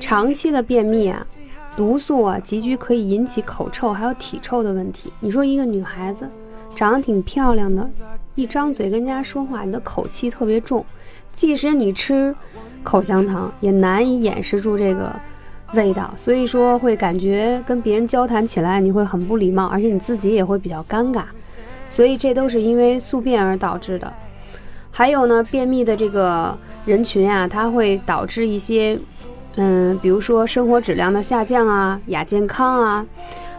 长期的便秘啊，毒素啊，极具可以引起口臭还有体臭的问题。你说一个女孩子长得挺漂亮的，一张嘴跟人家说话，你的口气特别重，即使你吃口香糖，也难以掩饰住这个味道。所以说会感觉跟别人交谈起来你会很不礼貌，而且你自己也会比较尴尬。所以这都是因为宿便而导致的。还有呢，便秘的这个人群啊，它会导致一些。嗯，比如说生活质量的下降啊，亚健康啊，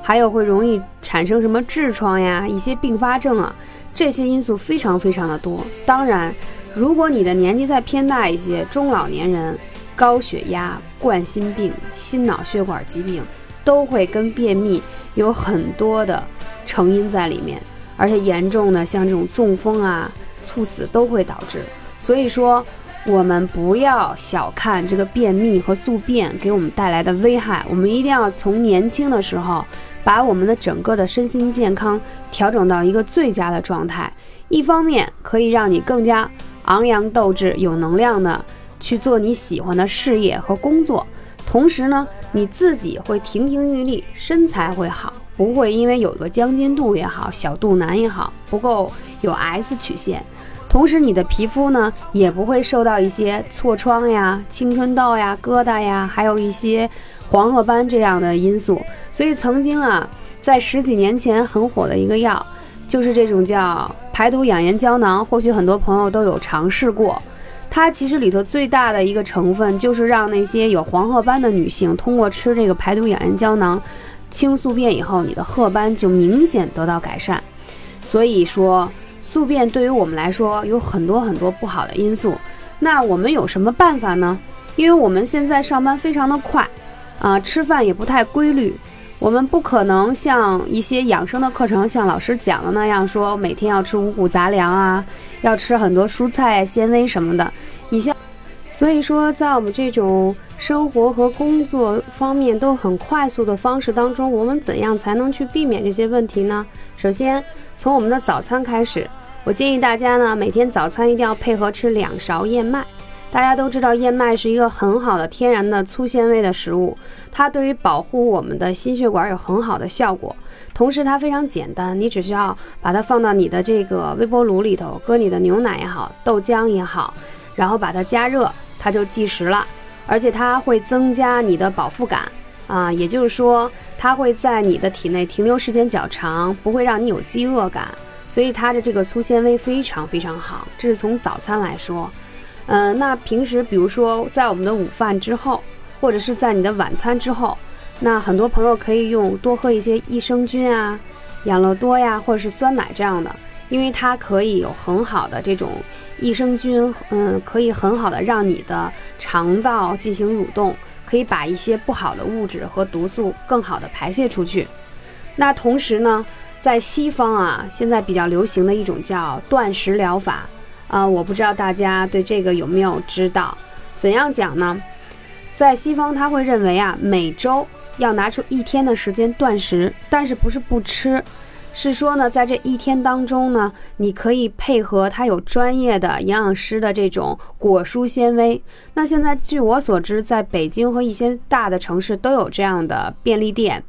还有会容易产生什么痔疮呀，一些并发症啊，这些因素非常非常的多。当然，如果你的年纪再偏大一些，中老年人，高血压、冠心病、心脑血管疾病，都会跟便秘有很多的成因在里面，而且严重的像这种中风啊、猝死都会导致。所以说。我们不要小看这个便秘和宿便给我们带来的危害，我们一定要从年轻的时候把我们的整个的身心健康调整到一个最佳的状态。一方面可以让你更加昂扬斗志、有能量的去做你喜欢的事业和工作，同时呢，你自己会亭亭玉立，身材会好，不会因为有个将军肚也好、小肚腩也好不够有 S 曲线。同时，你的皮肤呢也不会受到一些痤疮呀、青春痘呀、疙瘩呀，还有一些黄褐斑这样的因素。所以，曾经啊，在十几年前很火的一个药，就是这种叫排毒养颜胶囊。或许很多朋友都有尝试过。它其实里头最大的一个成分，就是让那些有黄褐斑的女性通过吃这个排毒养颜胶囊，清宿便以后，你的褐斑就明显得到改善。所以说。宿便对于我们来说有很多很多不好的因素，那我们有什么办法呢？因为我们现在上班非常的快，啊，吃饭也不太规律，我们不可能像一些养生的课程，像老师讲的那样说每天要吃五谷杂粮啊，要吃很多蔬菜、纤维什么的。你像，所以说在我们这种生活和工作方面都很快速的方式当中，我们怎样才能去避免这些问题呢？首先。从我们的早餐开始，我建议大家呢，每天早餐一定要配合吃两勺燕麦。大家都知道，燕麦是一个很好的天然的粗纤维的食物，它对于保护我们的心血管有很好的效果。同时，它非常简单，你只需要把它放到你的这个微波炉里头，搁你的牛奶也好，豆浆也好，然后把它加热，它就计时了。而且它会增加你的饱腹感。啊，也就是说，它会在你的体内停留时间较长，不会让你有饥饿感，所以它的这个粗纤维非常非常好。这是从早餐来说，嗯，那平时比如说在我们的午饭之后，或者是在你的晚餐之后，那很多朋友可以用多喝一些益生菌啊、养乐多呀，或者是酸奶这样的，因为它可以有很好的这种益生菌，嗯，可以很好的让你的肠道进行蠕动。可以把一些不好的物质和毒素更好的排泄出去。那同时呢，在西方啊，现在比较流行的一种叫断食疗法啊，我不知道大家对这个有没有知道？怎样讲呢？在西方他会认为啊，每周要拿出一天的时间断食，但是不是不吃。是说呢，在这一天当中呢，你可以配合它有专业的营养师的这种果蔬纤维。那现在据我所知，在北京和一些大的城市都有这样的便利店，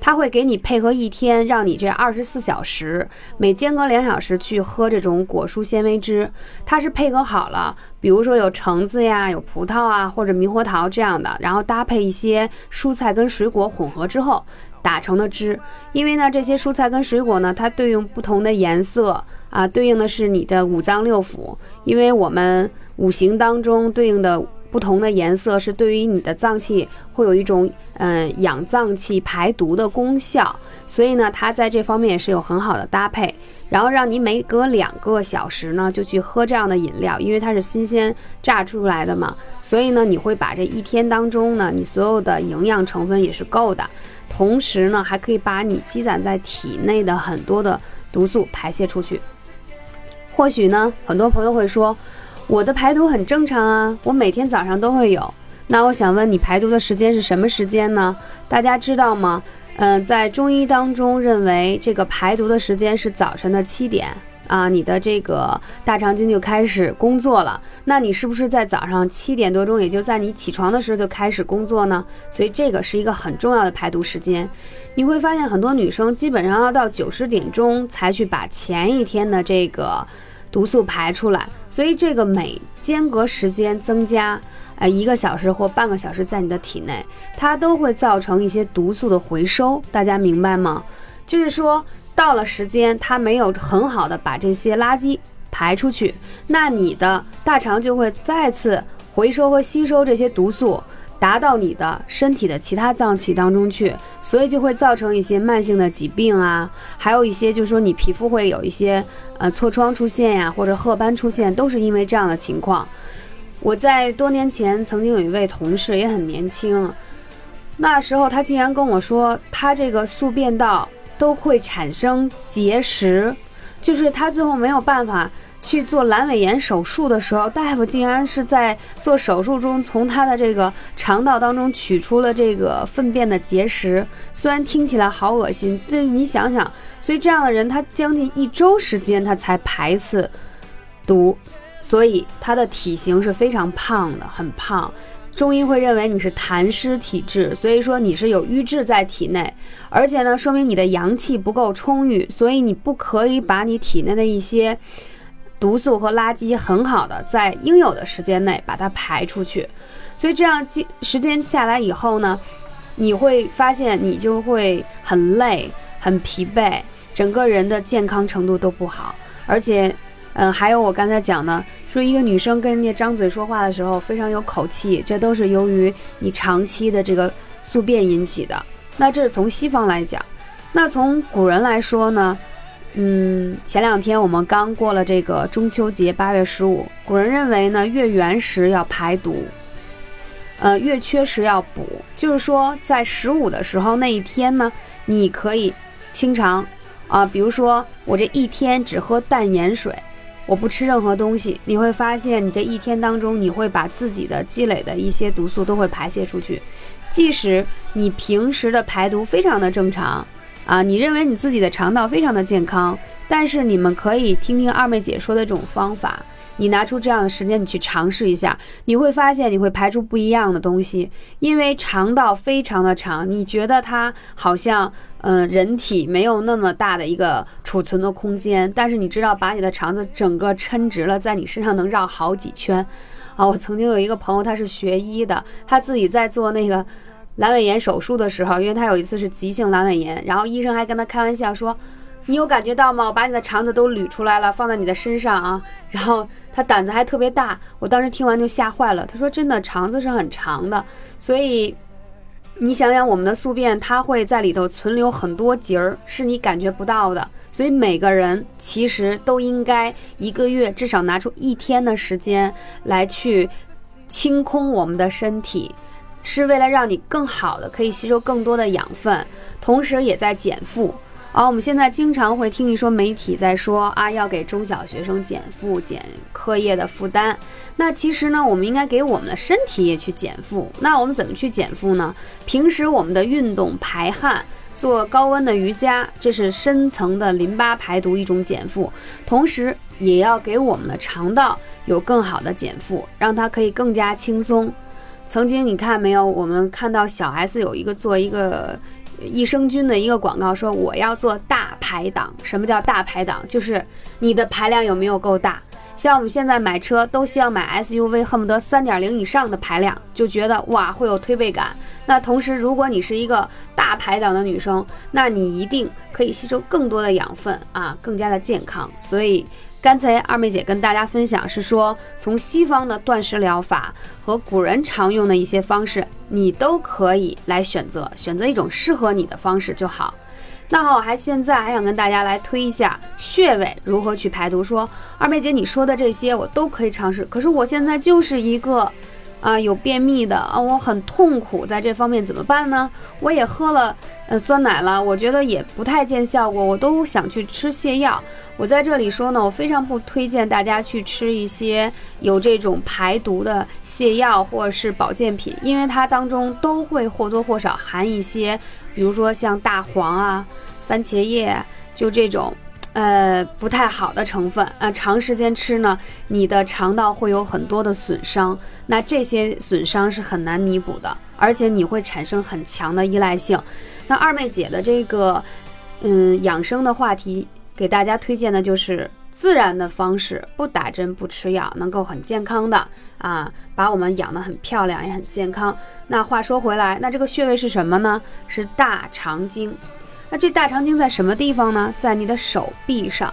他会给你配合一天，让你这二十四小时每间隔两小时去喝这种果蔬纤维汁。它是配合好了，比如说有橙子呀、有葡萄啊或者猕猴桃这样的，然后搭配一些蔬菜跟水果混合之后。打成的汁，因为呢，这些蔬菜跟水果呢，它对应不同的颜色啊，对应的是你的五脏六腑。因为我们五行当中对应的不同的颜色是对于你的脏器会有一种嗯养脏器、排毒的功效，所以呢，它在这方面也是有很好的搭配。然后让你每隔两个小时呢就去喝这样的饮料，因为它是新鲜榨出来的嘛，所以呢，你会把这一天当中呢，你所有的营养成分也是够的，同时呢，还可以把你积攒在体内的很多的毒素排泄出去。或许呢，很多朋友会说，我的排毒很正常啊，我每天早上都会有。那我想问你，排毒的时间是什么时间呢？大家知道吗？嗯，在中医当中认为这个排毒的时间是早晨的七点啊，你的这个大肠经就开始工作了。那你是不是在早上七点多钟，也就在你起床的时候就开始工作呢？所以这个是一个很重要的排毒时间。你会发现很多女生基本上要到九十点钟才去把前一天的这个毒素排出来，所以这个每间隔时间增加，呃，一个小时或半个小时在你的体内，它都会造成一些毒素的回收。大家明白吗？就是说到了时间，它没有很好的把这些垃圾排出去，那你的大肠就会再次回收和吸收这些毒素。达到你的身体的其他脏器当中去，所以就会造成一些慢性的疾病啊，还有一些就是说你皮肤会有一些呃痤疮出现呀，或者褐斑出现，都是因为这样的情况。我在多年前曾经有一位同事也很年轻，那时候他竟然跟我说，他这个宿便道都会产生结石，就是他最后没有办法。去做阑尾炎手术的时候，大夫竟然是在做手术中从他的这个肠道当中取出了这个粪便的结石。虽然听起来好恶心，但是你想想，所以这样的人他将近一周时间他才排次毒，所以他的体型是非常胖的，很胖。中医会认为你是痰湿体质，所以说你是有瘀滞在体内，而且呢，说明你的阳气不够充裕，所以你不可以把你体内的一些。毒素和垃圾很好的在应有的时间内把它排出去，所以这样时间下来以后呢，你会发现你就会很累、很疲惫，整个人的健康程度都不好。而且，嗯，还有我刚才讲的，说一个女生跟人家张嘴说话的时候非常有口气，这都是由于你长期的这个宿便引起的。那这是从西方来讲，那从古人来说呢？嗯，前两天我们刚过了这个中秋节，八月十五。古人认为呢，月圆时要排毒，呃，月缺时要补。就是说，在十五的时候那一天呢，你可以清肠啊，比如说我这一天只喝淡盐水，我不吃任何东西，你会发现你这一天当中，你会把自己的积累的一些毒素都会排泄出去，即使你平时的排毒非常的正常。啊，你认为你自己的肠道非常的健康，但是你们可以听听二妹姐说的这种方法，你拿出这样的时间，你去尝试一下，你会发现你会排出不一样的东西。因为肠道非常的长，你觉得它好像，嗯，人体没有那么大的一个储存的空间，但是你知道，把你的肠子整个抻直了，在你身上能绕好几圈。啊，我曾经有一个朋友，他是学医的，他自己在做那个。阑尾炎手术的时候，因为他有一次是急性阑尾炎，然后医生还跟他开玩笑说：“你有感觉到吗？我把你的肠子都捋出来了，放在你的身上啊。”然后他胆子还特别大，我当时听完就吓坏了。他说：“真的，肠子是很长的，所以你想想，我们的宿便它会在里头存留很多节儿，是你感觉不到的。所以每个人其实都应该一个月至少拿出一天的时间来去清空我们的身体。”是为了让你更好的可以吸收更多的养分，同时也在减负。而我们现在经常会听一说媒体在说啊，要给中小学生减负、减课业的负担。那其实呢，我们应该给我们的身体也去减负。那我们怎么去减负呢？平时我们的运动、排汗、做高温的瑜伽，这是深层的淋巴排毒一种减负。同时，也要给我们的肠道有更好的减负，让它可以更加轻松。曾经你看没有？我们看到小 S 有一个做一个益生菌的一个广告，说我要做大排档。什么叫大排档？就是你的排量有没有够大？像我们现在买车都希望买 SUV，恨不得三点零以上的排量，就觉得哇会有推背感。那同时，如果你是一个大排档的女生，那你一定可以吸收更多的养分啊，更加的健康。所以。刚才二妹姐跟大家分享是说，从西方的断食疗法和古人常用的一些方式，你都可以来选择，选择一种适合你的方式就好。那好，我还现在还想跟大家来推一下穴位如何去排毒。说二妹姐你说的这些我都可以尝试，可是我现在就是一个。啊，有便秘的啊，我很痛苦，在这方面怎么办呢？我也喝了呃酸奶了，我觉得也不太见效果，我都想去吃泻药。我在这里说呢，我非常不推荐大家去吃一些有这种排毒的泻药或者是保健品，因为它当中都会或多或少含一些，比如说像大黄啊、番茄叶，就这种。呃，不太好的成分啊，长时间吃呢，你的肠道会有很多的损伤，那这些损伤是很难弥补的，而且你会产生很强的依赖性。那二妹姐的这个，嗯，养生的话题，给大家推荐的就是自然的方式，不打针不吃药，能够很健康的啊，把我们养得很漂亮，也很健康。那话说回来，那这个穴位是什么呢？是大肠经。那这大肠经在什么地方呢？在你的手臂上。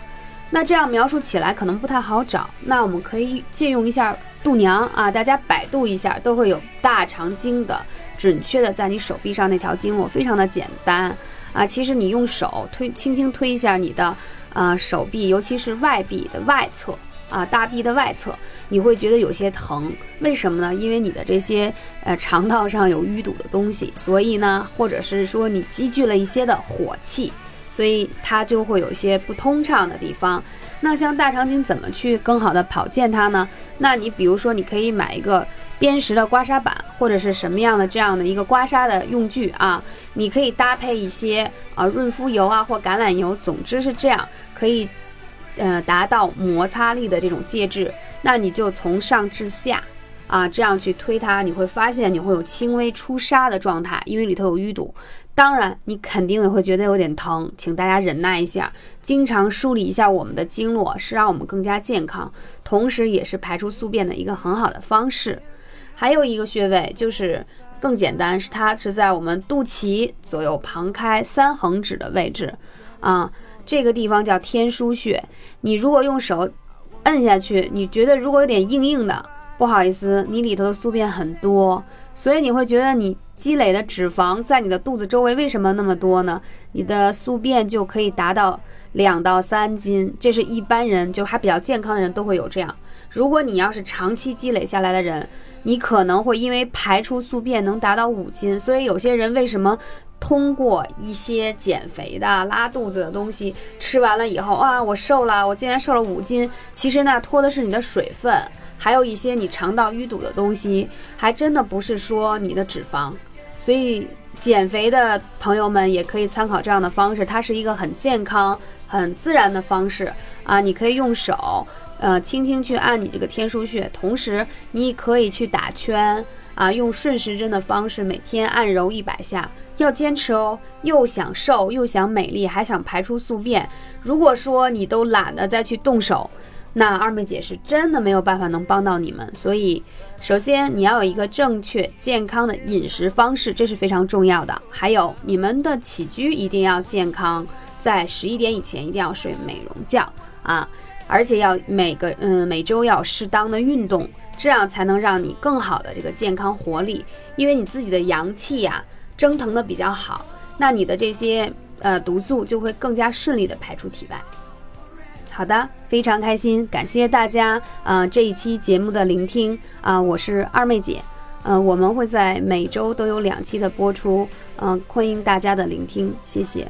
那这样描述起来可能不太好找。那我们可以借用一下度娘啊，大家百度一下，都会有大肠经的准确的在你手臂上那条经络，非常的简单啊。其实你用手推，轻轻推一下你的呃手臂，尤其是外臂的外侧。啊，大臂的外侧，你会觉得有些疼，为什么呢？因为你的这些呃肠道上有淤堵的东西，所以呢，或者是说你积聚了一些的火气，所以它就会有一些不通畅的地方。那像大肠经怎么去更好的跑健它呢？那你比如说，你可以买一个砭石的刮痧板，或者是什么样的这样的一个刮痧的用具啊，你可以搭配一些啊润肤油啊或橄榄油，总之是这样可以。呃，达到摩擦力的这种介质，那你就从上至下，啊，这样去推它，你会发现你会有轻微出痧的状态，因为里头有淤堵。当然，你肯定也会觉得有点疼，请大家忍耐一下。经常梳理一下我们的经络，是让我们更加健康，同时也是排出宿便的一个很好的方式。还有一个穴位就是更简单，是它是在我们肚脐左右旁开三横指的位置，啊。这个地方叫天枢穴，你如果用手摁下去，你觉得如果有点硬硬的，不好意思，你里头的宿便很多，所以你会觉得你积累的脂肪在你的肚子周围为什么那么多呢？你的宿便就可以达到两到三斤，这是一般人就还比较健康的人都会有这样。如果你要是长期积累下来的人，你可能会因为排出宿便能达到五斤，所以有些人为什么？通过一些减肥的、拉肚子的东西吃完了以后，啊，我瘦了，我竟然瘦了五斤。其实呢，脱的是你的水分，还有一些你肠道淤堵的东西，还真的不是说你的脂肪。所以减肥的朋友们也可以参考这样的方式，它是一个很健康、很自然的方式啊。你可以用手，呃，轻轻去按你这个天枢穴，同时你可以去打圈啊，用顺时针的方式每天按揉一百下。要坚持哦，又想瘦又想美丽，还想排出宿便。如果说你都懒得再去动手，那二妹姐是真的没有办法能帮到你们。所以，首先你要有一个正确健康的饮食方式，这是非常重要的。还有你们的起居一定要健康，在十一点以前一定要睡美容觉啊，而且要每个嗯每周要适当的运动，这样才能让你更好的这个健康活力，因为你自己的阳气呀。蒸腾的比较好，那你的这些呃毒素就会更加顺利的排出体外。好的，非常开心，感谢大家呃这一期节目的聆听啊，我是二妹姐，嗯，我们会在每周都有两期的播出，嗯，欢迎大家的聆听，谢谢。